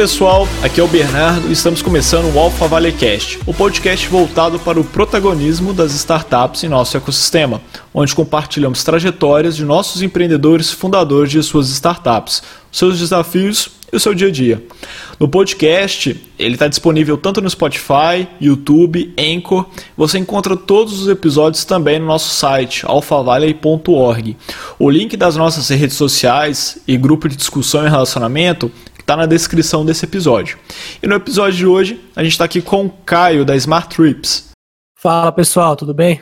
Pessoal, aqui é o Bernardo e estamos começando o Alpha Valley Cast, o podcast voltado para o protagonismo das startups em nosso ecossistema, onde compartilhamos trajetórias de nossos empreendedores fundadores de suas startups, seus desafios e o seu dia a dia. No podcast, ele está disponível tanto no Spotify, YouTube, Anchor. Você encontra todos os episódios também no nosso site alphavalley.org. O link das nossas redes sociais e grupo de discussão e relacionamento está na descrição desse episódio. E no episódio de hoje, a gente está aqui com o Caio da Smart Trips. Fala pessoal, tudo bem?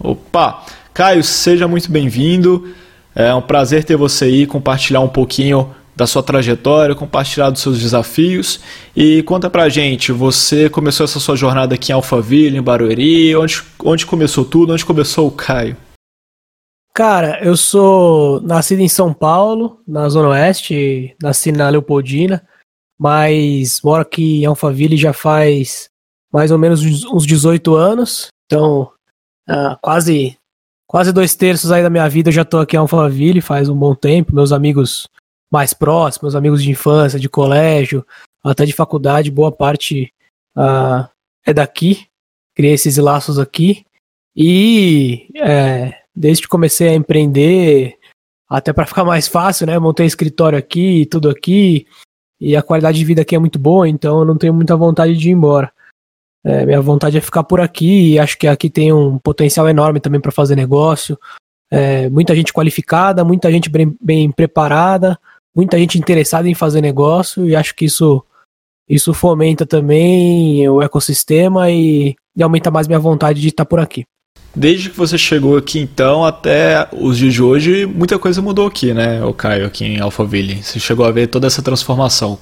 Opa! Caio, seja muito bem-vindo. É um prazer ter você aí, compartilhar um pouquinho da sua trajetória, compartilhar dos seus desafios. E conta pra gente, você começou essa sua jornada aqui em Alphaville, em Barueri, onde, onde começou tudo, onde começou o Caio? Cara, eu sou nascido em São Paulo, na Zona Oeste, nasci na Leopoldina, mas moro aqui em Alphaville já faz mais ou menos uns 18 anos, então uh, quase quase dois terços aí da minha vida eu já tô aqui em Alphaville faz um bom tempo, meus amigos mais próximos, amigos de infância, de colégio, até de faculdade, boa parte uh, é daqui, criei esses laços aqui, e é, desde que comecei a empreender, até para ficar mais fácil, né? Montei escritório aqui, tudo aqui, e a qualidade de vida aqui é muito boa, então eu não tenho muita vontade de ir embora. É, minha vontade é ficar por aqui e acho que aqui tem um potencial enorme também para fazer negócio. É, muita gente qualificada, muita gente bem, bem, preparada, muita gente interessada em fazer negócio e acho que isso, isso fomenta também o ecossistema e, e aumenta mais minha vontade de estar por aqui. Desde que você chegou aqui então até os dias de hoje, muita coisa mudou aqui, né, o Caio, aqui em Alphaville. Você chegou a ver toda essa transformação.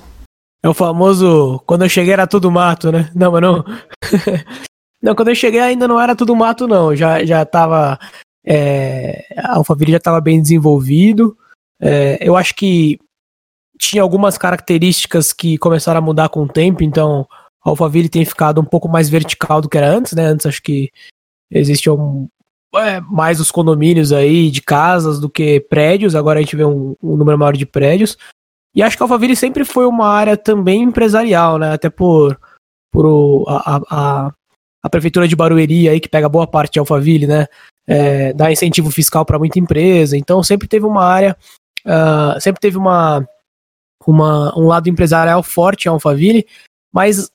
É o famoso, quando eu cheguei era tudo mato, né? Não, mas não. não, quando eu cheguei ainda não era tudo mato, não. Já, já tava. É, a Alphaville já estava bem desenvolvido. É, eu acho que tinha algumas características que começaram a mudar com o tempo, então a Alphaville tem ficado um pouco mais vertical do que era antes, né? Antes acho que existiam é, mais os condomínios aí de casas do que prédios, agora a gente vê um, um número maior de prédios. E acho que Alphaville sempre foi uma área também empresarial, né? Até por, por o, a, a, a, prefeitura de Barueri aí, que pega boa parte de Alphaville, né? É, dá incentivo fiscal para muita empresa. Então sempre teve uma área, uh, sempre teve uma, uma, um lado empresarial forte em Alphaville, mas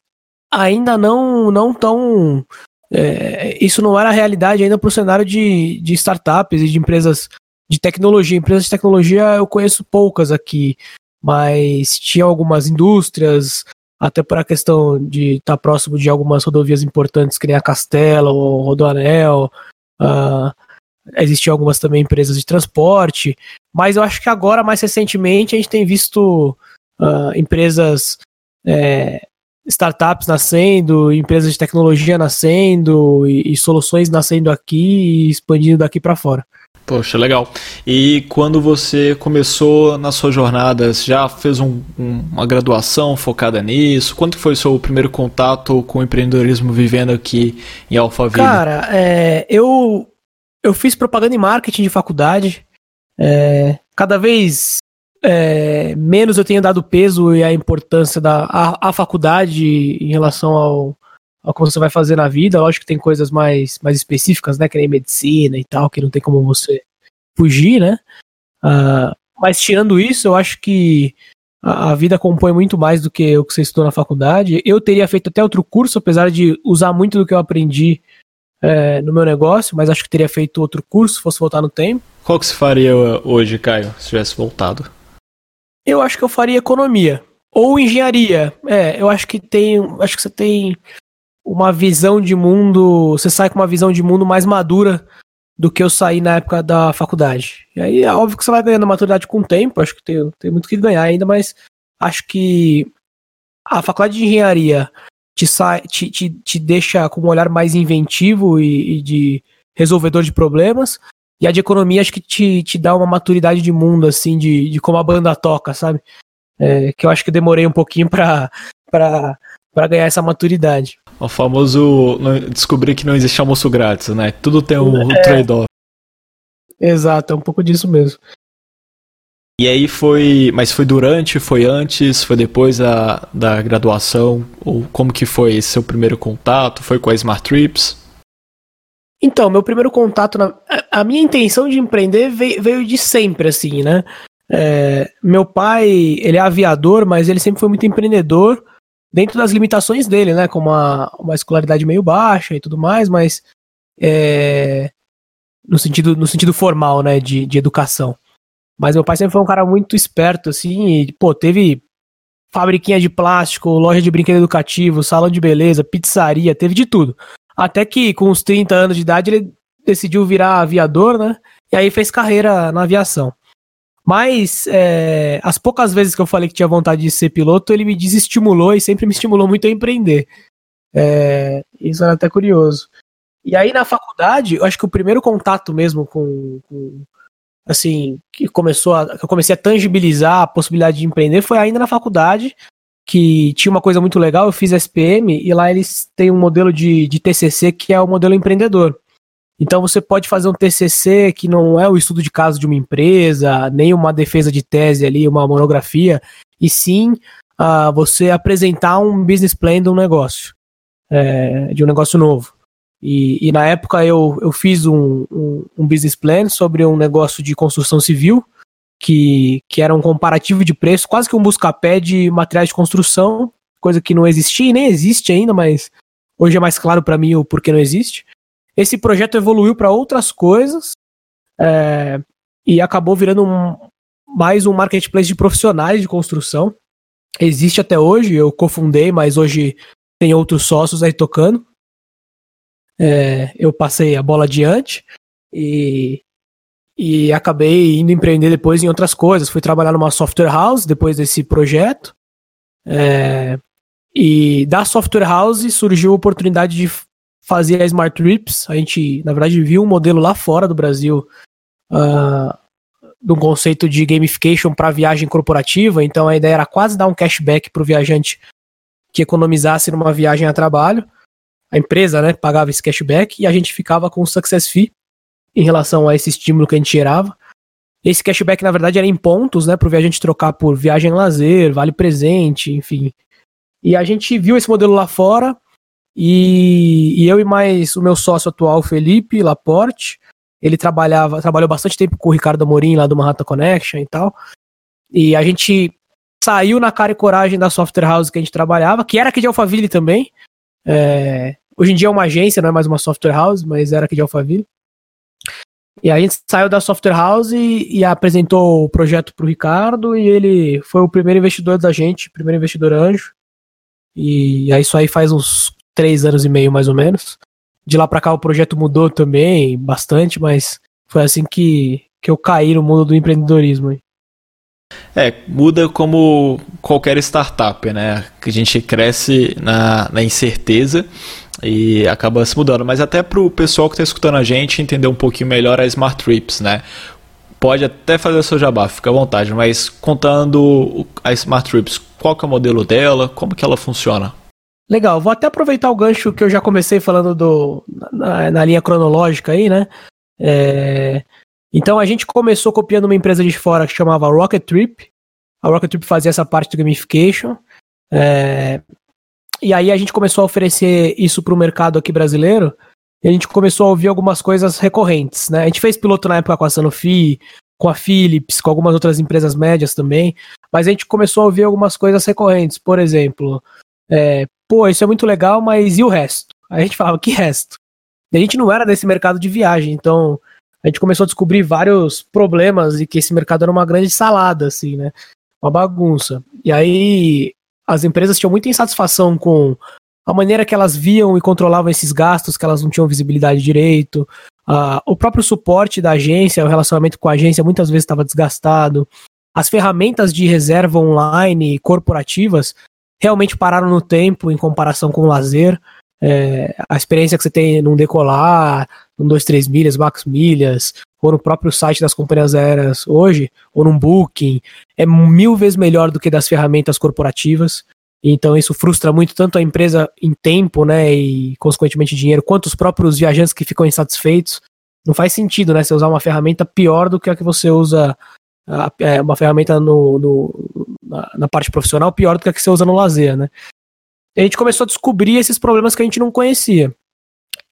ainda não, não tão é, isso não era realidade ainda para o cenário de, de startups e de empresas de tecnologia. Empresas de tecnologia eu conheço poucas aqui, mas tinha algumas indústrias, até por a questão de estar tá próximo de algumas rodovias importantes, que nem a Castelo, ou Rodoanel. Uh, existiam algumas também empresas de transporte, mas eu acho que agora, mais recentemente, a gente tem visto uh, empresas é, startups nascendo, empresas de tecnologia nascendo e, e soluções nascendo aqui e expandindo daqui para fora. Poxa, legal. E quando você começou na sua jornada, você já fez um, um, uma graduação focada nisso? Quando foi o seu primeiro contato com o empreendedorismo vivendo aqui em Alphaville? Cara, é, eu, eu fiz propaganda e marketing de faculdade. É, cada vez é, menos eu tenho dado peso e a importância da a, a, faculdade em relação ao, ao que você vai fazer na vida. Lógico que tem coisas mais, mais específicas, né? Que nem medicina e tal, que não tem como você fugir, né? Uh, mas tirando isso, eu acho que a, a, vida compõe muito mais do que o que você estudou na faculdade. Eu teria feito até outro curso, apesar de usar muito do que eu aprendi é, no meu negócio, mas acho que teria feito outro curso se fosse voltar no tempo. Qual que você faria hoje, Caio, se tivesse voltado? Eu acho que eu faria economia. Ou engenharia. É, eu acho que tem. Acho que você tem uma visão de mundo. Você sai com uma visão de mundo mais madura do que eu saí na época da faculdade. E aí é óbvio que você vai ganhando maturidade com o tempo, acho que tem, tem muito que ganhar ainda, mas acho que a faculdade de engenharia te, sai, te, te, te deixa com um olhar mais inventivo e, e de resolvedor de problemas, e a de economia acho que te, te dá uma maturidade de mundo, assim, de, de como a banda toca, sabe? É, que eu acho que demorei um pouquinho pra, pra, pra ganhar essa maturidade. O famoso descobrir que não existe almoço grátis, né? Tudo tem um, é, trade-off. Exato, é um pouco disso mesmo. E aí foi. Mas foi durante, foi antes, foi depois da, da graduação? Ou como que foi esse seu primeiro contato? Foi com a Smart Trips? Então, meu primeiro contato. Na, a minha intenção de empreender veio, veio de sempre, assim, né? É, meu pai, ele é aviador, mas ele sempre foi muito empreendedor dentro das limitações dele, né? Com uma, uma escolaridade meio baixa e tudo mais, mas é, no, sentido, no sentido formal, né? De, de educação. Mas meu pai sempre foi um cara muito esperto, assim, e, pô, teve fabriquinha de plástico, loja de brinquedo educativo, salão de beleza, pizzaria, teve de tudo. Até que com uns 30 anos de idade ele decidiu virar aviador, né? E aí fez carreira na aviação. Mas é, as poucas vezes que eu falei que tinha vontade de ser piloto, ele me desestimulou e sempre me estimulou muito a empreender. É, isso era até curioso. E aí na faculdade, eu acho que o primeiro contato mesmo com, com assim, que começou a, que eu comecei a tangibilizar a possibilidade de empreender foi ainda na faculdade, que tinha uma coisa muito legal, eu fiz SPM e lá eles têm um modelo de, de TCC que é o modelo empreendedor. Então você pode fazer um TCC que não é o estudo de caso de uma empresa, nem uma defesa de tese ali, uma monografia, e sim uh, você apresentar um business plan de um negócio, é, de um negócio novo. E, e, na época eu, eu fiz um, um, um, business plan sobre um negócio de construção civil, que, que era um comparativo de preço, quase que um buscapé de materiais de construção, coisa que não existia e nem existe ainda, mas hoje é mais claro para mim o porquê não existe. Esse projeto evoluiu para outras coisas é, e acabou virando um, mais um marketplace de profissionais de construção. Existe até hoje, eu cofundei, mas hoje tem outros sócios aí tocando é, eu passei a bola adiante e, e acabei indo empreender depois em outras coisas. Fui trabalhar numa software house depois desse projeto. É, e da software house surgiu a oportunidade de fazer a Smart Trips. A gente, na verdade, viu um modelo lá fora do Brasil uh, de um conceito de gamification para viagem corporativa. Então a ideia era quase dar um cashback para o viajante que economizasse numa viagem a trabalho a empresa, né, pagava esse cashback e a gente ficava com o success fee em relação a esse estímulo que a gente gerava. Esse cashback, na verdade, era em pontos, né, para o viajante trocar por viagem lazer, vale presente, enfim. E a gente viu esse modelo lá fora e, e eu e mais o meu sócio atual, Felipe Laporte, ele trabalhava, trabalhou bastante tempo com o Ricardo Amorim lá do Manhattan Connection e tal. E a gente saiu na cara e coragem da software house que a gente trabalhava, que era aqui de Alphaville também. É, hoje em dia é uma agência, não é mais uma software house, mas era aqui de Alphaville. E a gente saiu da software house e, e apresentou o projeto para o Ricardo e ele foi o primeiro investidor da gente, primeiro investidor anjo. E aí isso aí faz uns três anos e meio mais ou menos. De lá para cá o projeto mudou também bastante, mas foi assim que, que eu caí no mundo do empreendedorismo. É, muda como qualquer startup, né? Que a gente cresce na, na incerteza e acaba se mudando. Mas até para o pessoal que está escutando a gente entender um pouquinho melhor a Smart Trips, né? Pode até fazer seu jabá, fica à vontade, mas contando a Smart Trips, qual é o modelo dela, como que ela funciona? Legal, vou até aproveitar o gancho que eu já comecei falando do, na, na linha cronológica aí, né? É, então a gente começou copiando uma empresa de fora que chamava Rocket Trip. A Rocket Trip fazia essa parte do gamification. É, e aí a gente começou a oferecer isso para o mercado aqui brasileiro. E a gente começou a ouvir algumas coisas recorrentes, né? A gente fez piloto na época com a Sanofi, com a Philips, com algumas outras empresas médias também. Mas a gente começou a ouvir algumas coisas recorrentes. Por exemplo, é, pô, isso é muito legal, mas e o resto? A gente falava, que resto? E a gente não era desse mercado de viagem, então a gente começou a descobrir vários problemas e que esse mercado era uma grande salada, assim, né? Uma bagunça. E aí as empresas tinham muita insatisfação com a maneira que elas viam e controlavam esses gastos, que elas não tinham visibilidade direito. Uh, o próprio suporte da agência, o relacionamento com a agência muitas vezes estava desgastado. As ferramentas de reserva online corporativas realmente pararam no tempo em comparação com o lazer. É, a experiência que você tem num decolar, num 23 milhas, max milhas, ou no próprio site das companhias aéreas hoje, ou num booking, é mil vezes melhor do que das ferramentas corporativas. Então isso frustra muito tanto a empresa em tempo, né, e consequentemente dinheiro, quanto os próprios viajantes que ficam insatisfeitos. Não faz sentido, né, você usar uma ferramenta pior do que a que você usa é uma ferramenta no, no na, na, parte profissional pior do que a que você usa no lazer, né? a gente começou a descobrir esses problemas que a gente não conhecia.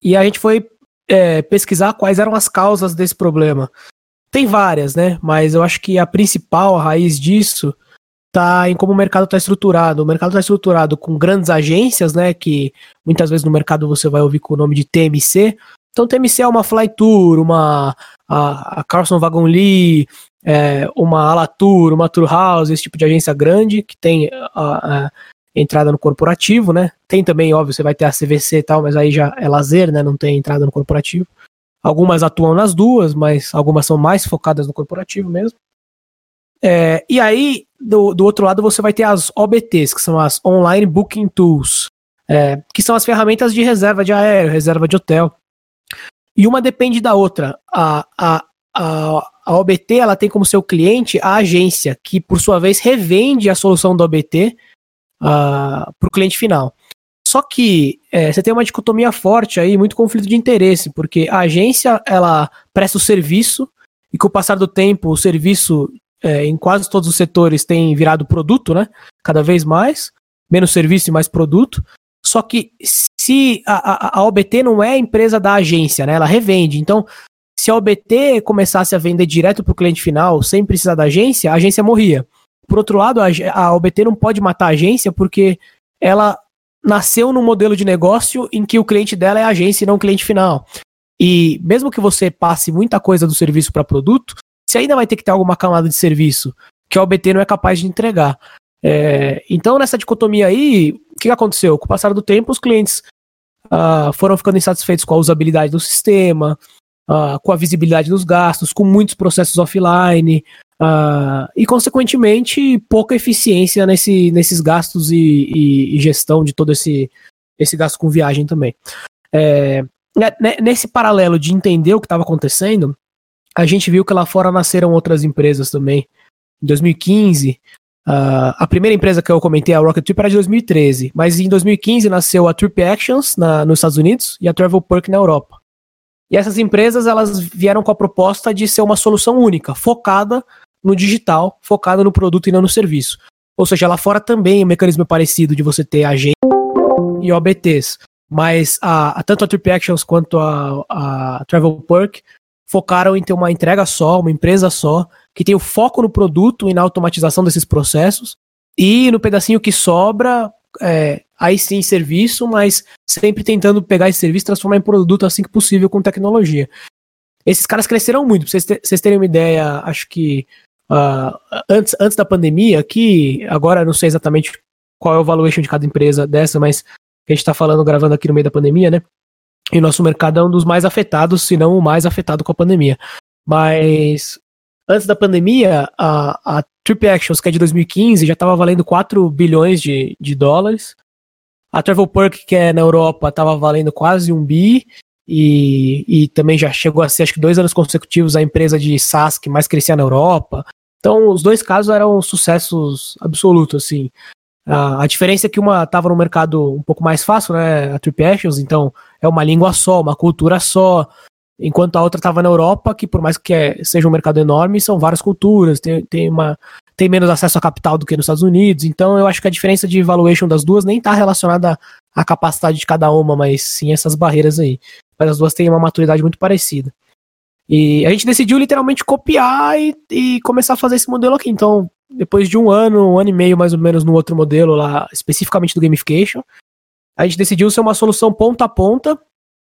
E a gente foi é, pesquisar quais eram as causas desse problema. Tem várias, né? Mas eu acho que a principal, a raiz disso, tá em como o mercado está estruturado. O mercado está estruturado com grandes agências, né? Que muitas vezes no mercado você vai ouvir com o nome de TMC. Então, TMC é uma Flytour, uma a, a Carlson Wagon Lee, é, uma Alatour, uma Tour House, esse tipo de agência grande que tem a, a entrada no corporativo, né? Tem também, óbvio, você vai ter a CVC e tal, mas aí já é lazer, né? Não tem entrada no corporativo. Algumas atuam nas duas, mas algumas são mais focadas no corporativo mesmo. É, e aí, do, do outro lado, você vai ter as OBTs, que são as Online Booking Tools, é, que são as ferramentas de reserva de aéreo, reserva de hotel. E uma depende da outra. A, a, a, a OBT ela tem como seu cliente a agência, que por sua vez revende a solução da OBT uh, ah, para o cliente final. Só que é, você tem uma dicotomia forte aí, muito conflito de interesse, porque a agência ela presta o serviço e com o passar do tempo o serviço é, em quase todos os setores tem virado produto, né? Cada vez mais, menos serviço e mais produto. Só que se a, a, a OBT não é empresa da agência, né? Ela revende. Então, se a OBT começasse a vender direto para o cliente final sem precisar da agência, a agência morria. Por outro lado, a, a OBT não pode matar a agência porque ela nasceu num modelo de negócio em que o cliente dela é a agência e não o cliente final. E mesmo que você passe muita coisa do serviço para produto, você ainda vai ter que ter alguma camada de serviço que a OBT não é capaz de entregar. É, então, nessa dicotomia aí, o que aconteceu? Com o passar do tempo, os clientes uh, foram ficando insatisfeitos com a usabilidade do sistema, uh, com a visibilidade dos gastos, com muitos processos offline, Uh, e, consequentemente, pouca eficiência nesse, nesses gastos e, e, e, gestão de todo esse, esse gasto com viagem também. É, né, nesse paralelo de entender o que estava acontecendo, a gente viu que lá fora nasceram outras empresas também. Em 2015, uh, a primeira empresa que eu comentei, a Rocket Trip, era de 2013, mas em 2015 nasceu a Trip Actions na, nos Estados Unidos e a Travel Perk na Europa. E essas empresas elas vieram com a proposta de ser uma solução única, focada no digital, focada no produto e não no serviço. Ou seja, lá fora também é um mecanismo parecido de você ter agência e OBTs. Mas a, a, tanto a Trip Actions quanto a, a Travel Perk focaram em ter uma entrega só, uma empresa só, que tem o foco no produto e na automatização desses processos. E no pedacinho que sobra, é, aí sim serviço, mas sempre tentando pegar esse serviço e transformar em produto assim que possível com tecnologia. Esses caras cresceram muito, pra vocês, terem uma ideia, acho que uh, antes, antes da pandemia, que agora não sei exatamente qual é o valuation de cada empresa dessa, mas a gente está falando, gravando aqui no meio da pandemia, né? E nosso mercado é um dos mais afetados, se não o mais afetado com a pandemia. Mas antes da pandemia, a, a Trip Actions, que é de 2015, já estava valendo 4 bilhões de, de dólares. A Travel Perk, que é na Europa, estava valendo quase um bi. E, e também já chegou a ser, acho que dois anos consecutivos, a empresa de SaaS que mais crescia na Europa. Então, os dois casos eram sucessos absolutos, assim. A, a diferença é que uma estava no mercado um pouco mais fácil, né? A Trip então é uma língua só, uma cultura só. Enquanto a outra estava na Europa, que por mais que é, seja um mercado enorme, são várias culturas, tem, tem, uma, tem menos acesso a capital do que nos Estados Unidos. Então eu acho que a diferença de valuation das duas nem está relacionada à capacidade de cada uma, mas sim essas barreiras aí. Mas as duas têm uma maturidade muito parecida. E a gente decidiu literalmente copiar e, e, começar a fazer esse modelo aqui. Então, depois de um ano, um ano e meio mais ou menos no outro modelo lá, especificamente do gamification, a gente decidiu ser uma solução ponta a ponta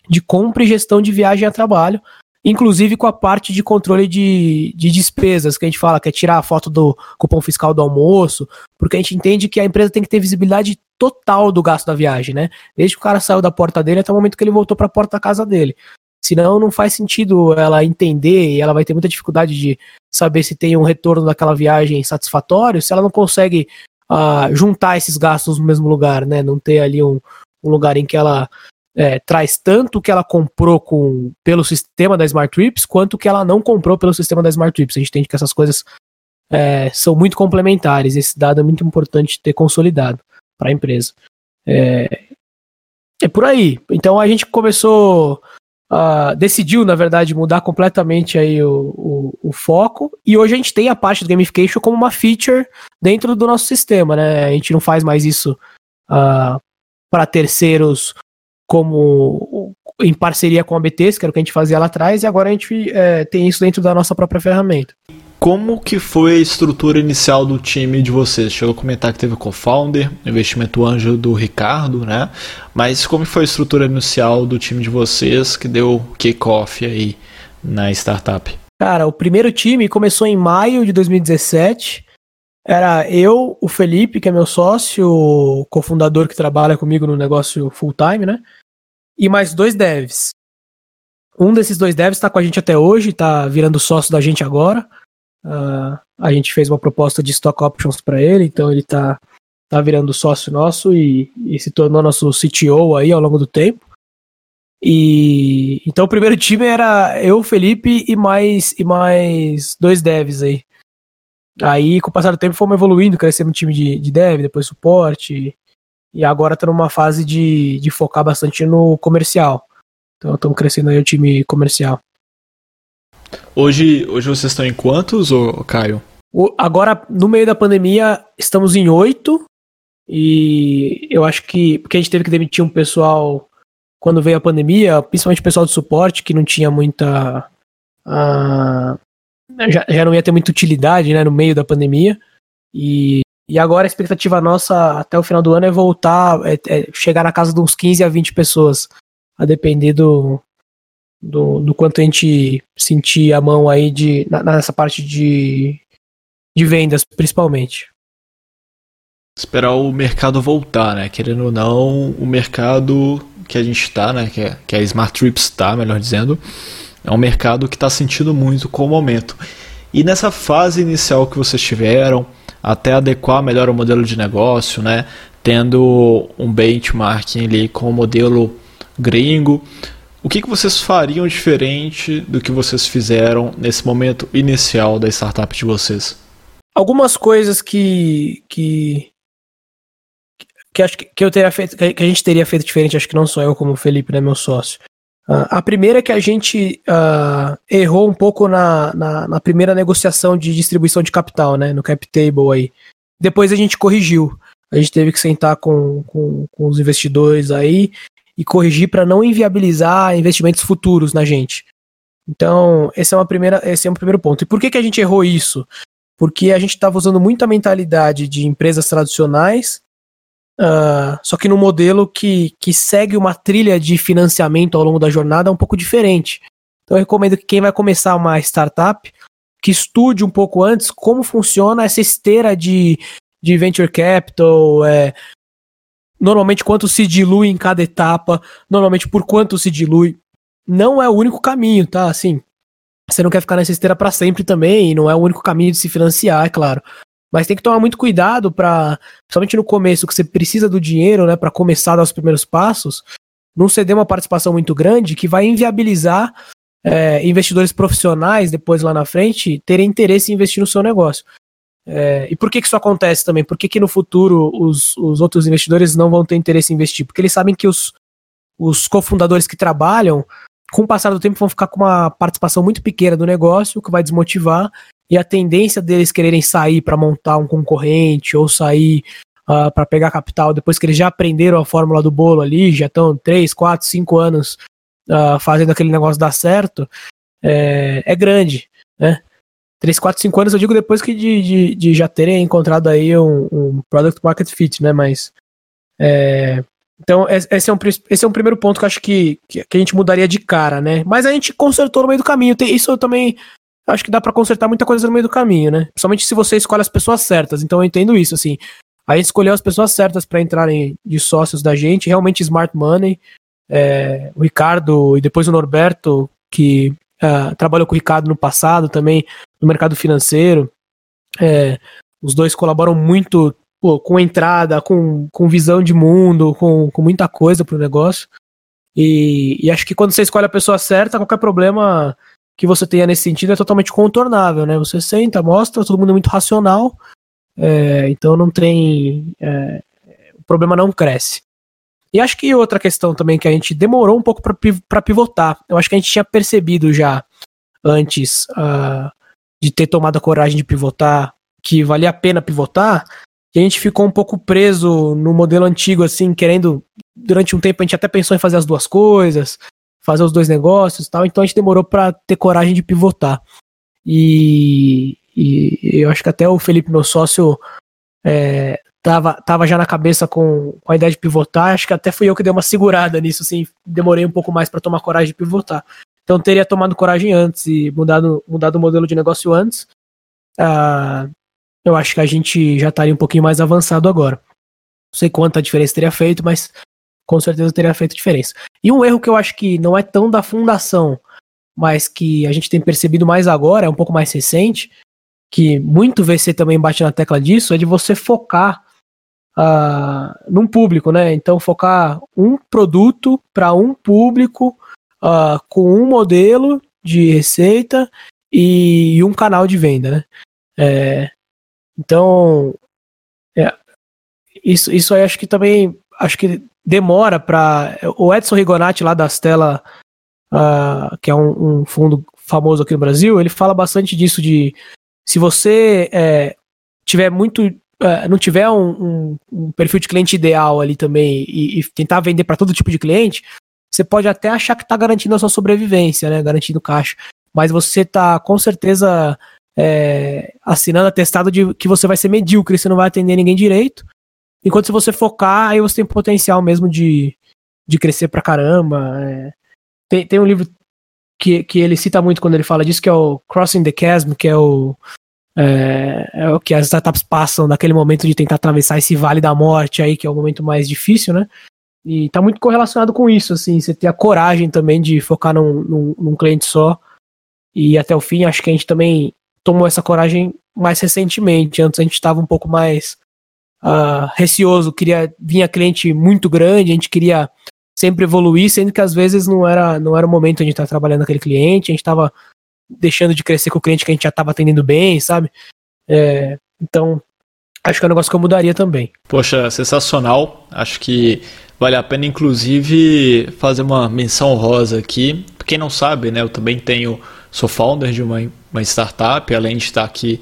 de compra e gestão de viagem a trabalho, inclusive com a parte de controle de, de despesas, que a gente fala que é tirar a foto do cupom fiscal do almoço, porque a gente entende que a empresa tem que ter visibilidade total do gasto da viagem, né? Desde que o cara saiu da porta dele até o momento que ele voltou para a porta da casa dele. Senão não faz sentido ela entender e ela vai ter muita dificuldade de saber se tem um retorno daquela viagem satisfatório, se ela não consegue uh, juntar esses gastos no mesmo lugar, né? Não ter ali um, um lugar em que ela é, traz tanto que ela comprou com, pelo sistema da Smart Trips, quanto que ela não comprou pelo sistema da Smart Trips. A gente entende que essas coisas é, são muito complementares. Esse dado é muito importante ter consolidado para a empresa. É, é por aí. Então a gente começou uh, decidiu, na verdade, mudar completamente aí o, o, o, foco. E hoje a gente tem a parte do gamification como uma feature dentro do nosso sistema, né? A gente não faz mais isso uh, para terceiros como em parceria com a BTs, que era o que a gente fazia lá atrás, e agora a gente é, tem isso dentro da nossa própria ferramenta. Como que foi a estrutura inicial do time de vocês? Chegou a comentar que teve o co-founder, investimento anjo do Ricardo, né? Mas como foi a estrutura inicial do time de vocês que deu kick-off aí na startup? Cara, o primeiro time começou em maio de 2017. Era eu, o Felipe, que é meu sócio, o cofundador que trabalha comigo no negócio full time, né? E mais dois devs. Um desses dois devs está com a gente até hoje, está virando sócio da gente agora. Uh, a gente fez uma proposta de stock options para ele, então ele está tá virando sócio nosso e, e, se tornou nosso CTO aí ao longo do tempo. E então o primeiro time era eu, Felipe e mais e mais dois devs aí. Aí com o passar do tempo fomos evoluindo, crescemos time de, de dev, depois suporte e agora tá numa fase de, de focar bastante no comercial. Então estamos crescendo aí o time comercial. Hoje, hoje vocês estão em quantos, ô, Caio? O, agora, no meio da pandemia, estamos em oito. E eu acho que. Porque a gente teve que demitir um pessoal quando veio a pandemia, principalmente o pessoal de suporte, que não tinha muita. Uh, já, já não ia ter muita utilidade né, no meio da pandemia. E, e agora a expectativa nossa até o final do ano é voltar, é, é chegar na casa de uns 15 a 20 pessoas. A depender do, do, do quanto a gente sentir a mão aí de, nessa parte de, de vendas, principalmente. Esperar o mercado voltar, né? Querendo ou não, o mercado que a gente está, né? Que, é, que a Smart Trips está, melhor dizendo, é um mercado que está sentindo muito com o momento. E nessa fase inicial que vocês tiveram, até adequar melhor o modelo de negócio, né? Tendo um benchmarking ali com o modelo gringo, o que, que vocês fariam diferente do que vocês fizeram nesse momento inicial da startup de vocês? Algumas coisas que que que acho que, eu teria feito, que a gente teria feito diferente, acho que não sou eu como o Felipe, né, meu sócio. Uh, a primeira é que a gente uh, errou um pouco na, na, na, primeira negociação de distribuição de capital, né, no cap table aí. Depois a gente corrigiu. A gente teve que sentar com, com, com os investidores aí e corrigir para não inviabilizar investimentos futuros na gente. Então, esse é, uma primeira, esse é um primeiro ponto. E por que, que a gente errou isso? Porque a gente estava usando muita mentalidade de empresas tradicionais, uh, só que no modelo que, que segue uma trilha de financiamento ao longo da jornada um pouco diferente. Então, eu recomendo que quem vai começar uma startup, que estude um pouco antes como funciona essa esteira de, de venture capital, é, normalmente quanto se dilui em cada etapa, normalmente por quanto se dilui. Não é o único caminho, tá? Assim, você não quer ficar nessa esteira para sempre também, e não é o único caminho de se financiar, é claro. Mas tem que tomar muito cuidado para, principalmente no começo, que você precisa do dinheiro, né, para começar a dar os primeiros passos, não ceder uma participação muito grande que vai inviabilizar é, investidores profissionais depois lá na frente terem interesse em investir no seu negócio. É, e por que, que isso acontece também? Por que, que no futuro os, os outros investidores não vão ter interesse em investir? Porque eles sabem que os, os cofundadores que trabalham, com o passar do tempo, vão ficar com uma participação muito pequena do negócio, o que vai desmotivar, e a tendência deles quererem sair para montar um concorrente ou sair uh, ah, para pegar capital depois que eles já aprenderam a fórmula do bolo ali, já estão 3, 4, 5 anos uh, fazendo aquele negócio dar certo, é, é grande. Né? 3, 4, 5 anos eu digo depois que de, de, de já terem encontrado aí um, um, product market fit, né? Mas. É, então, esse é, um, esse é um primeiro ponto que eu acho que, que, a gente mudaria de cara, né? Mas a gente consertou no meio do caminho. Tem, isso eu também acho que dá para consertar muita coisa no meio do caminho, né? Principalmente se você escolhe as pessoas certas. Então eu entendo isso, assim. A gente escolheu as pessoas certas para entrarem de sócios da gente, realmente smart money. É, o Ricardo e depois o Norberto, que uh, trabalhou com o Ricardo no passado também, no mercado financeiro. É, os dois colaboram muito pô, com entrada, com, com visão de mundo, com, com muita coisa pro negócio. E, e, acho que quando você escolhe a pessoa certa, qualquer problema que você tenha nesse sentido é totalmente contornável, né? Você senta, mostra, todo mundo é muito racional, é, então não tem. É, o problema não cresce. E acho que outra questão também que a gente demorou um pouco para pivotar. Eu acho que a gente tinha percebido já antes uh, de ter tomado a coragem de pivotar que valia a pena pivotar. E a gente ficou um pouco preso no modelo antigo, assim, querendo. Durante um tempo a gente até pensou em fazer as duas coisas, fazer os dois negócios e tal. Então a gente demorou para ter coragem de pivotar. E, e, eu acho que até o Felipe, meu sócio, é, tava, tava já na cabeça com, com a ideia de pivotar. Acho que até fui eu que dei uma segurada nisso, assim, demorei um pouco mais para tomar coragem de pivotar. Então teria tomado coragem antes e mudado, mudado o modelo de negócio antes. Ah, eu acho que a gente já estaria um pouquinho mais avançado agora. Não sei quanta diferença teria feito, mas com certeza teria feito diferença. E um erro que eu acho que não é tão da fundação, mas que a gente tem percebido mais agora, é um pouco mais recente, que muito VC também bate na tecla disso, é de você focar uh, num público, né? Então, focar um produto para um público uh, com um modelo de receita e, e um canal de venda, né? É, então, é, isso, isso aí acho que também acho que demora para o Edson Rigonati lá da Stella, uh, que é um, um, fundo famoso aqui no Brasil, ele fala bastante disso de se você é, tiver muito uh, não tiver um, um, um, perfil de cliente ideal ali também e, e tentar vender para todo tipo de cliente, você pode até achar que está garantindo a sua sobrevivência, né, garantindo caixa, mas você está com certeza é, assinando atestado de que você vai ser medíocre, você não vai atender ninguém direito. Enquanto se você focar, aí você tem potencial mesmo de, de crescer pra caramba. É. Tem, tem um livro que, que ele cita muito quando ele fala disso, que é o Crossing the Chasm, que é o, é, é, o que as startups passam naquele momento de tentar atravessar esse vale da morte aí, que é o momento mais difícil, né? E tá muito correlacionado com isso, assim, você ter a coragem também de focar num, num, num cliente só e até o fim. Acho que a gente também tomou essa coragem mais recentemente. Antes a gente estava um pouco mais uh, receoso, queria vinha cliente muito grande, a gente queria sempre evoluir, sendo que às vezes não era não era o momento de estar tá trabalhando aquele cliente, a gente estava deixando de crescer com o cliente que a gente já estava atendendo bem, sabe? É, então acho que é um negócio que eu mudaria também. Poxa, sensacional. Acho que vale a pena, inclusive, fazer uma menção rosa aqui. Quem não sabe, né? Eu também tenho sou founder de uma, uma startup, além de estar aqui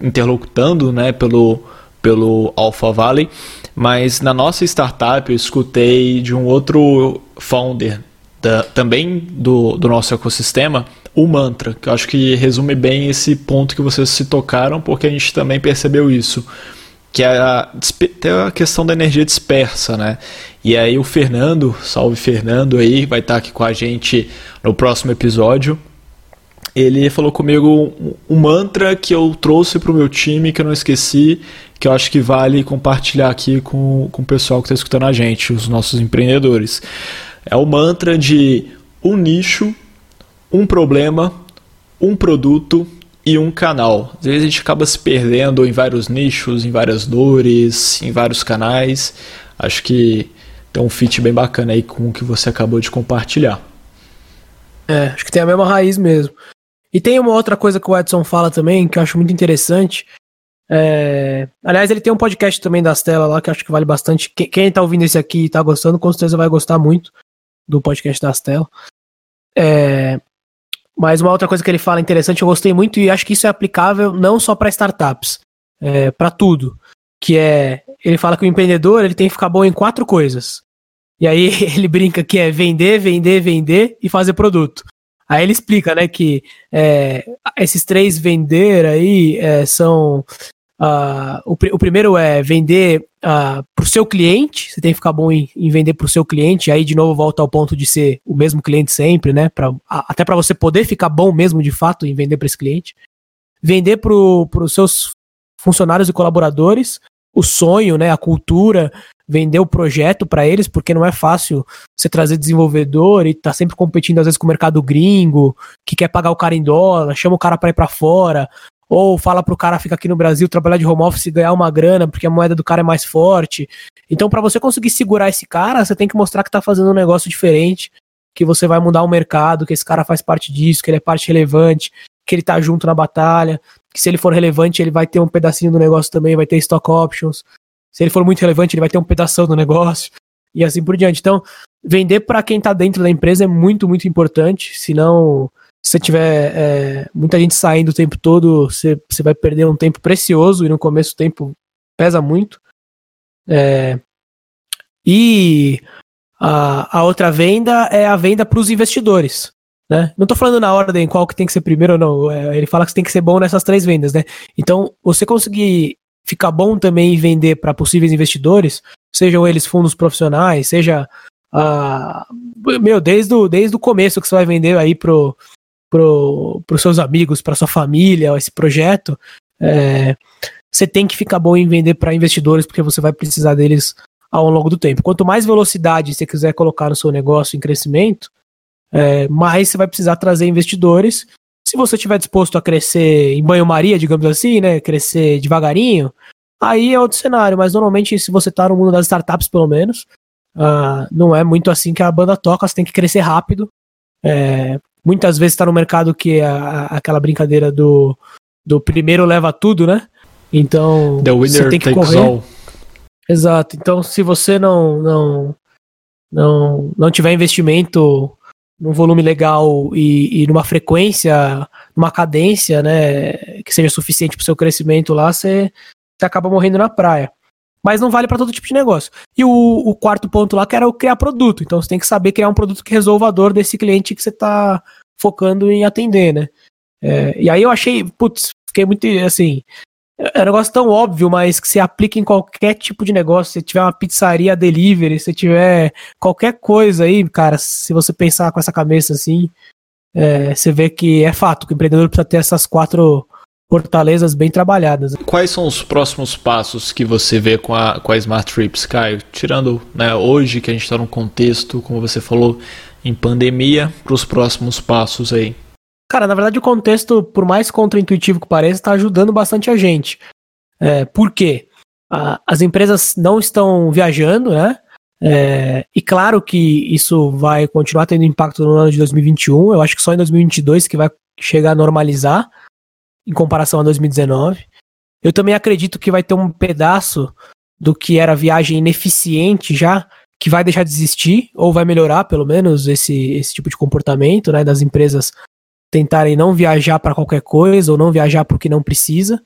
interlocutando né, pelo, pelo Alpha Valley, mas na nossa startup eu escutei de um outro founder da, também do, do nosso ecossistema, o mantra, que eu acho que resume bem esse ponto que vocês se tocaram, porque a gente também percebeu isso, que é a, a questão da energia dispersa, né? E aí o Fernando, salve Fernando aí, vai estar aqui com a gente no próximo episódio, ele falou comigo um, mantra que eu trouxe para o meu time, que eu não esqueci, que eu acho que vale compartilhar aqui com, com o pessoal que está escutando a gente, os nossos empreendedores. É o mantra de um nicho, um problema, um produto e um canal. Às vezes a gente acaba se perdendo em vários nichos, em várias dores, em vários canais. Acho que tem um fit bem bacana aí com o que você acabou de compartilhar. É, acho que tem a mesma raiz mesmo. E tem uma outra coisa que o Edson fala também, que eu acho muito interessante. É... Aliás, ele tem um podcast também das telas lá que eu acho que vale bastante. Quem tá ouvindo esse aqui e tá gostando, com certeza vai gostar muito do podcast das telas. É... Mas uma outra coisa que ele fala interessante, eu gostei muito e acho que isso é aplicável não só para startups, é, para tudo. Que é, ele fala que o empreendedor ele tem que ficar bom em quatro coisas. E aí ele brinca que é vender, vender, vender e fazer produto. Aí ele explica, né, que é, esses três vender aí é, são. Uh, o, o, primeiro é vender uh, para o seu cliente, você tem que ficar bom em, em vender para o seu cliente, aí de novo volta ao ponto de ser o mesmo cliente sempre, né? Pra, a, até para você poder ficar bom mesmo de fato em vender para esse cliente. Vender para os seus funcionários e colaboradores, o sonho, né, a cultura, vender o projeto para eles, porque não é fácil você trazer desenvolvedor e tá sempre competindo às vezes com o mercado gringo, que quer pagar o cara em dólar, chama o cara para ir para fora, ou fala pro cara ficar aqui no Brasil, trabalhar de home office e ganhar uma grana, porque a moeda do cara é mais forte. Então, para você conseguir segurar esse cara, você tem que mostrar que tá fazendo um negócio diferente, que você vai mudar o mercado, que esse cara faz parte disso, que ele é parte relevante, que ele tá junto na batalha, que se ele for relevante, ele vai ter um pedacinho do negócio também, vai ter stock options se ele for muito relevante, ele vai ter um pedaço do negócio. e assim por diante. Então, vender para quem está dentro da empresa é muito, muito importante. Senão, se você tiver é, muita gente saindo o tempo todo, você, você vai perder um tempo precioso e no começo o tempo pesa muito. É, e a, a outra venda é a venda para os investidores. Né? Não estou falando na ordem qual que tem que ser primeiro ou não. É, ele fala que você tem que ser bom nessas três vendas, né? Então, você conseguir ficar bom também em vender para possíveis investidores, sejam eles fundos profissionais, seja uh, meu, desde o, desde o começo que você vai vender aí pro, pro, pros seus amigos, para sua família, esse projeto, é, você tem que ficar bom em vender para investidores, porque você vai precisar deles ao longo do tempo. Quanto mais velocidade você quiser colocar no seu negócio em crescimento, é, mais você vai precisar trazer investidores. Se você estiver disposto a crescer em banho-maria, digamos assim, né, crescer devagarinho, aí é outro cenário. Mas normalmente, se você está no mundo das startups, pelo menos, uh, não é muito assim que a banda toca. Você tem que crescer rápido. É, muitas vezes está no mercado que é a, aquela brincadeira do, do primeiro leva tudo, né? Então, você tem que correr. All. Exato. Então, se você não não não não tiver investimento num volume legal e, e numa frequência, numa cadência, né, que seja suficiente para o seu crescimento lá, você, você acaba morrendo na praia. Mas não vale para todo tipo de negócio. E o, o, quarto ponto lá que era o criar produto. Então você tem que saber criar um produto que resolva a dor desse cliente que você está focando em atender, né? É, e aí eu achei, putz, fiquei muito assim. É um negócio tão óbvio, mas que se aplica em qualquer tipo de negócio. Se tiver uma pizzaria delivery, se tiver qualquer coisa aí, cara, se você pensar com essa cabeça assim, é, você vê que é fato que o empreendedor precisa ter essas quatro fortalezas bem trabalhadas. Quais são os próximos passos que você vê com a, com a Smart Trips, Caio? Tirando né, hoje que a gente está num contexto, como você falou, em pandemia, para os próximos passos aí. Cara, na verdade o contexto, por mais contraintuitivo que pareça, está ajudando bastante a gente. É, por quê? A, as empresas não estão viajando, né? É, e claro que isso vai continuar tendo impacto no ano de 2021. Eu acho que só em 2022 que vai chegar a normalizar em comparação a 2019. Eu também acredito que vai ter um pedaço do que era viagem ineficiente já, que vai deixar de existir, ou vai melhorar pelo menos esse, esse tipo de comportamento né, das empresas tentarem não viajar para qualquer coisa ou não viajar porque não precisa.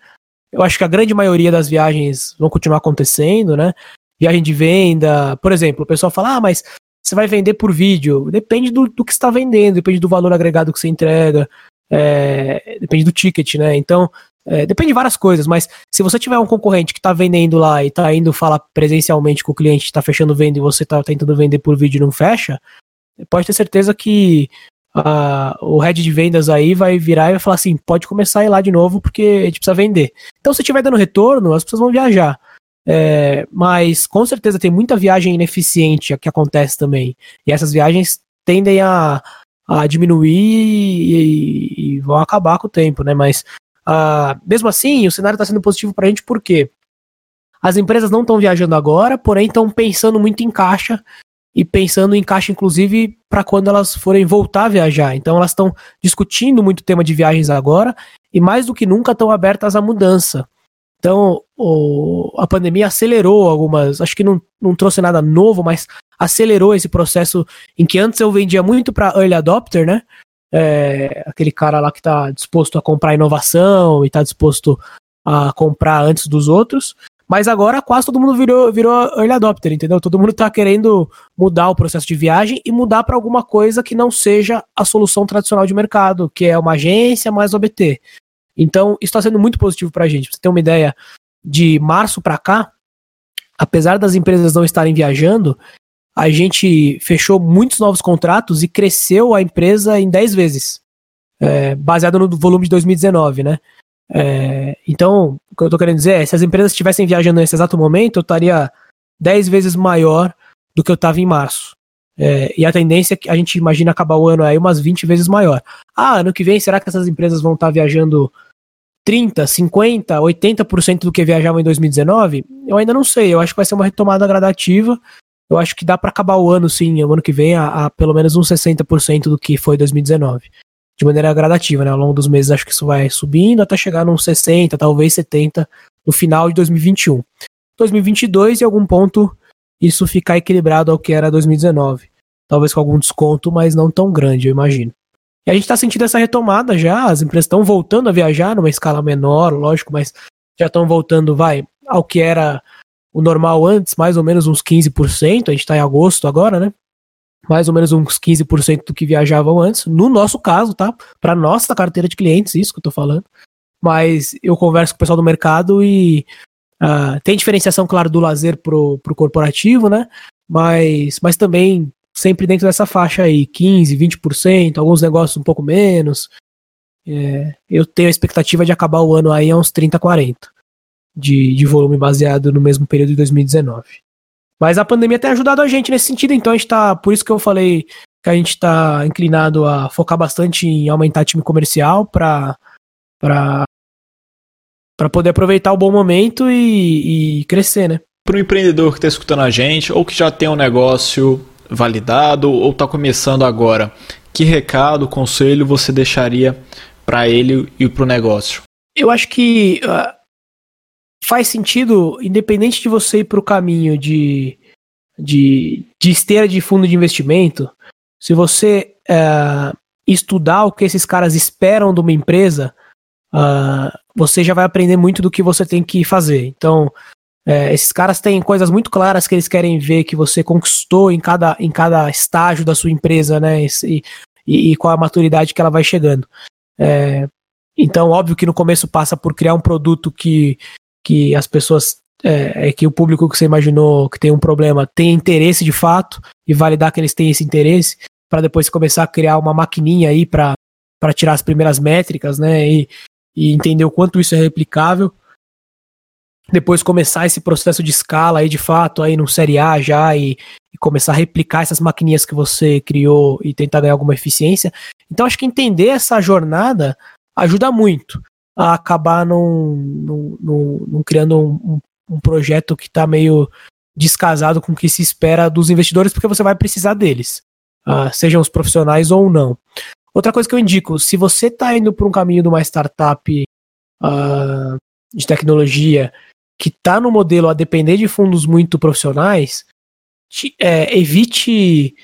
Eu acho que a grande maioria das viagens vão continuar acontecendo, né? Viagem de venda, por exemplo, o pessoal fala, ah, mas você vai vender por vídeo. Depende do, do que está vendendo, depende do valor agregado que você entrega, é, depende do ticket, né? Então, é, depende de várias coisas, mas se você tiver um concorrente que está vendendo lá e está indo falar presencialmente com o cliente, está fechando venda e você está tentando vender por vídeo e não fecha, pode ter certeza que o head de vendas aí vai virar e vai falar assim: pode começar a ir lá de novo porque a gente precisa vender. Então, se estiver dando retorno, as pessoas vão viajar. É, mas com certeza tem muita viagem ineficiente que acontece também. E essas viagens tendem a, a diminuir e, e, vão acabar com o tempo, né? Mas uh, mesmo assim, o cenário está sendo positivo para a gente porque as empresas não estão viajando agora, porém estão pensando muito em caixa e pensando em caixa, inclusive, para quando elas forem voltar a viajar. Então, elas estão discutindo muito o tema de viagens agora e, mais do que nunca, estão abertas à mudança. Então, o, a pandemia acelerou algumas. Acho que não, não trouxe nada novo, mas acelerou esse processo em que antes eu vendia muito para early adopter, né? É, aquele cara lá que está disposto a comprar inovação e está disposto a comprar antes dos outros. Mas agora quase todo mundo virou, virou early adopter, entendeu? Todo mundo tá querendo mudar o processo de viagem e mudar para alguma coisa que não seja a solução tradicional de mercado, que é uma agência mais OBT. Então, isso está sendo muito positivo para a gente. Pra você ter uma ideia, de março para cá, apesar das empresas não estarem viajando, a gente fechou muitos novos contratos e cresceu a empresa em 10 vezes, é, baseado no volume de 2019, né? É, então, o que eu tô querendo dizer é, se as empresas estivessem viajando nesse exato momento, eu estaria 10 vezes maior do que eu estava em março. É, e a tendência é que a gente imagina acabar o ano aí umas 20 vezes maior. Ah, ano que vem, será que essas empresas vão estar tá viajando 30, 50, 80% do que viajavam em 2019? Eu ainda não sei. Eu acho que vai ser uma retomada gradativa. Eu acho que dá para acabar o ano, sim, o ano que vem, a, a pelo menos uns 60% do que foi 2019 de maneira gradativa, né? Ao longo dos meses acho que isso vai subindo até chegar nos 60, talvez 70 no final de 2021. 2022 em algum ponto isso ficar equilibrado ao que era 2019. Talvez com algum desconto, mas não tão grande, eu imagino. E a gente está sentindo essa retomada já, as empresas estão voltando a viajar numa escala menor, lógico, mas já estão voltando, vai, ao que era o normal antes, mais ou menos uns 15%, a gente está em agosto agora, né? Mais ou menos uns 15% do que viajavam antes, no nosso caso, tá? Para nossa carteira de clientes, isso que eu tô falando. Mas eu converso com o pessoal do mercado e uh, tem diferenciação, claro, do lazer pro, pro corporativo, né? Mas, mas também sempre dentro dessa faixa aí, 15, 20%, alguns negócios um pouco menos. É, eu tenho a expectativa de acabar o ano aí a uns 30, 40 de, de volume baseado no mesmo período de 2019. Mas a pandemia tem ajudado a gente nesse sentido, então a gente tá. Por isso que eu falei que a gente está inclinado a focar bastante em aumentar time comercial para para poder aproveitar o bom momento e, e crescer, né? Para o empreendedor que está escutando a gente ou que já tem um negócio validado ou está começando agora, que recado, conselho você deixaria para ele e para o negócio? Eu acho que uh, faz sentido, independente de você ir para o caminho de, de, de esteira de fundo de investimento, se você uh, estudar o que esses caras esperam de uma empresa, uh, você já vai aprender muito do que você tem que fazer. Então, é, esses caras têm coisas muito claras que eles querem ver que você conquistou em cada, em cada estágio da sua empresa, né? E, e, e com a maturidade que ela vai chegando. É, então, óbvio que no começo passa por criar um produto que, que as pessoas, é, é que o público que você imaginou que tem um problema tem interesse de fato e validar que eles têm esse interesse, para depois começar a criar uma maquininha aí para tirar as primeiras métricas, né? E, e entender o quanto isso é replicável depois começar esse processo de escala aí de fato aí no Série A já e, e, começar a replicar essas maquininhas que você criou e tentar ganhar alguma eficiência. Então acho que entender essa jornada ajuda muito a acabar não, não, criando um, um, um, projeto que está meio descasado com o que se espera dos investidores, porque você vai precisar deles, uh, sejam os profissionais ou não. Outra coisa que eu indico, se você está indo por um caminho de uma startup uh, de tecnologia que está no modelo a depender de fundos muito profissionais, te, é, evite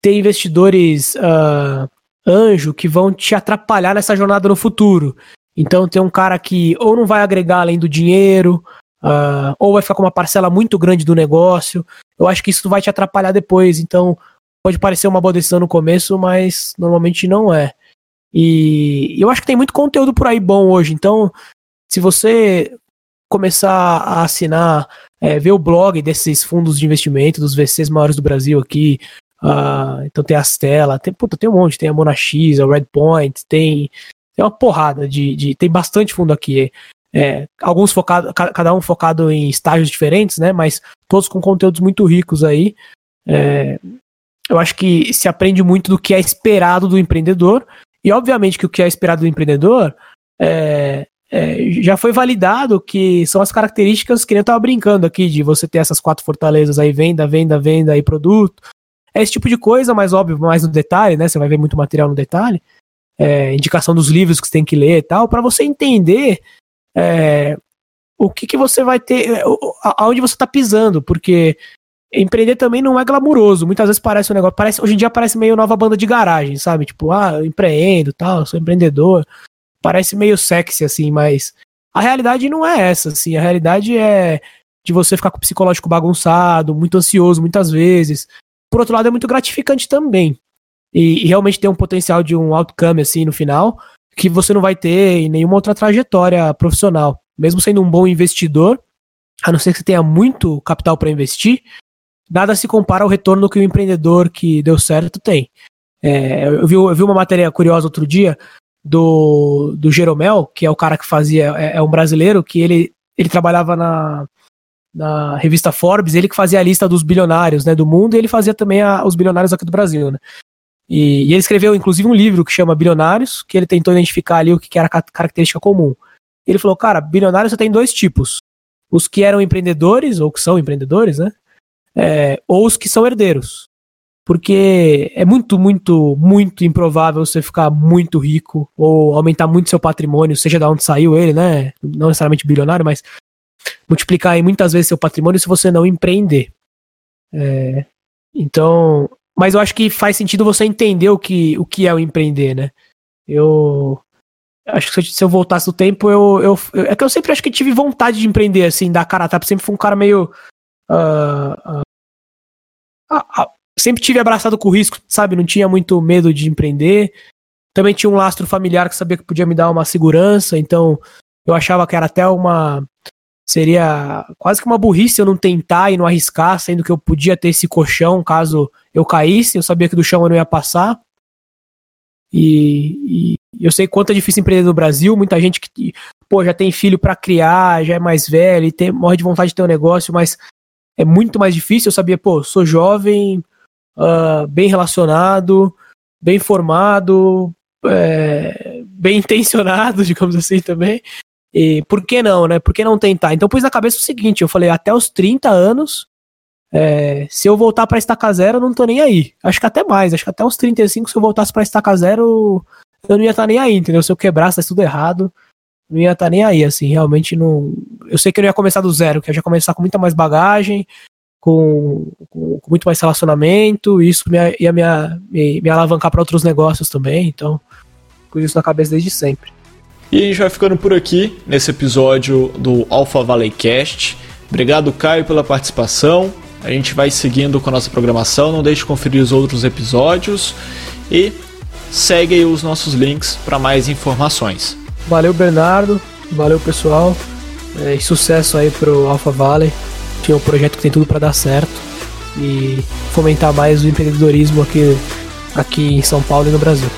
ter investidores uh, anjo que vão te atrapalhar nessa jornada no futuro. Então tem um cara que ou não vai agregar além do dinheiro, uh, ou vai ficar com uma parcela muito grande do negócio. Eu acho que isso vai te atrapalhar depois. Então pode parecer uma boa decisão no começo, mas normalmente não é. E eu acho que tem muito conteúdo por aí bom hoje. Então, se você começar a assinar, é, ver o blog desses fundos de investimento, dos VCs maiores do Brasil aqui. Uh, então tem a Stella, tem, puta, tem um monte, tem a Monax, a Redpoint, tem, tem uma porrada de, de. Tem bastante fundo aqui. É, alguns focados, cada um focado em estágios diferentes, né? Mas todos com conteúdos muito ricos aí. É, eu acho que se aprende muito do que é esperado do empreendedor. E obviamente que o que é esperado do empreendedor é, é, já foi validado que são as características que eu estava brincando aqui, de você ter essas quatro fortalezas aí, venda, venda, venda e produto. É esse tipo de coisa, mas óbvio, mais no detalhe, né? Você vai ver muito material no detalhe. É, indicação dos livros que você tem que ler e tal, para você entender é, o que, que você vai ter, é, aonde você está pisando, porque empreender também não é glamuroso. Muitas vezes parece um negócio, parece, hoje em dia parece meio nova banda de garagem, sabe? Tipo, ah, eu empreendo, tal, sou empreendedor parece meio sexy, assim, mas a realidade não é essa, assim. A realidade é de você ficar com o psicológico bagunçado, muito ansioso muitas vezes. Por outro lado, é muito gratificante também. E, e realmente tem um potencial de um outcome, assim, no final, que você não vai ter em nenhuma outra trajetória profissional. Mesmo sendo um bom investidor, a não ser que você tenha muito capital para investir, nada se compara ao retorno que o empreendedor que deu certo tem. É, eu, vi, eu vi uma matéria curiosa outro dia do, do Jeromel, que é o cara que fazia, é, é um brasileiro, que ele, ele trabalhava na, na revista Forbes, ele que fazia a lista dos bilionários né, do mundo, e ele fazia também a, os bilionários aqui do Brasil. Né? E, e, ele escreveu, inclusive, um livro que chama Bilionários, que ele tentou identificar ali o que, era a característica comum. Ele falou, cara, bilionários você tem dois tipos. Os que eram empreendedores, ou que são empreendedores, né? É, ou os que são herdeiros porque é muito, muito, muito improvável você ficar muito rico ou aumentar muito seu patrimônio, seja de onde saiu ele, né? Não necessariamente bilionário, mas multiplicar aí muitas vezes seu patrimônio se você não empreender. É, então, mas eu acho que faz sentido você entender o que, o que é o empreender, né? Eu acho que se eu voltasse do tempo, eu, eu, É que eu sempre acho que tive vontade de empreender, assim, dar cara tapa. Sempre fui um cara meio. Uh, uh, uh, sempre tive abraçado com o risco, sabe? Não tinha muito medo de empreender. Também tinha um lastro familiar que sabia que podia me dar uma segurança, então eu achava que era até uma. Seria quase que uma burrice eu não tentar e não arriscar, sendo que eu podia ter esse colchão caso eu caísse, eu sabia que do chão eu não ia passar. E, e eu sei quanto é difícil empreender no Brasil, muita gente que pô, já tem filho para criar, já é mais velho e tem, morre de vontade de ter um negócio, mas é muito mais difícil. Eu sabia, pô, sou jovem, uh, bem relacionado, bem formado, é, bem intencionado, digamos assim também. E por que não, né? Por que não tentar? Então pus na cabeça o seguinte, eu falei, até os 30 anos é, se eu voltar pra estaca zero, eu não tô nem aí. Acho que até mais, acho que até uns 35, se eu voltasse pra estaca zero, eu não ia estar tá nem aí, entendeu? Se eu quebrasse, tá tudo errado, não ia estar tá nem aí, assim, realmente não. Eu sei que eu não ia começar do zero, que eu ia começar com muita mais bagagem, com, com, com muito mais relacionamento, e isso ia, ia me, me, me alavancar para outros negócios também, então, com isso na cabeça desde sempre. E a gente vai ficando por aqui nesse episódio do Alpha Valley Cast. Obrigado, Caio, pela participação. A gente vai seguindo com a nossa programação, não deixe de conferir os outros episódios e segue os nossos links para mais informações. Valeu, Bernardo. Valeu, pessoal. É, sucesso aí pro Alpha Valley. Tinha um projeto que tem tudo para dar certo e fomentar mais o empreendedorismo aqui, aqui em São Paulo e no Brasil.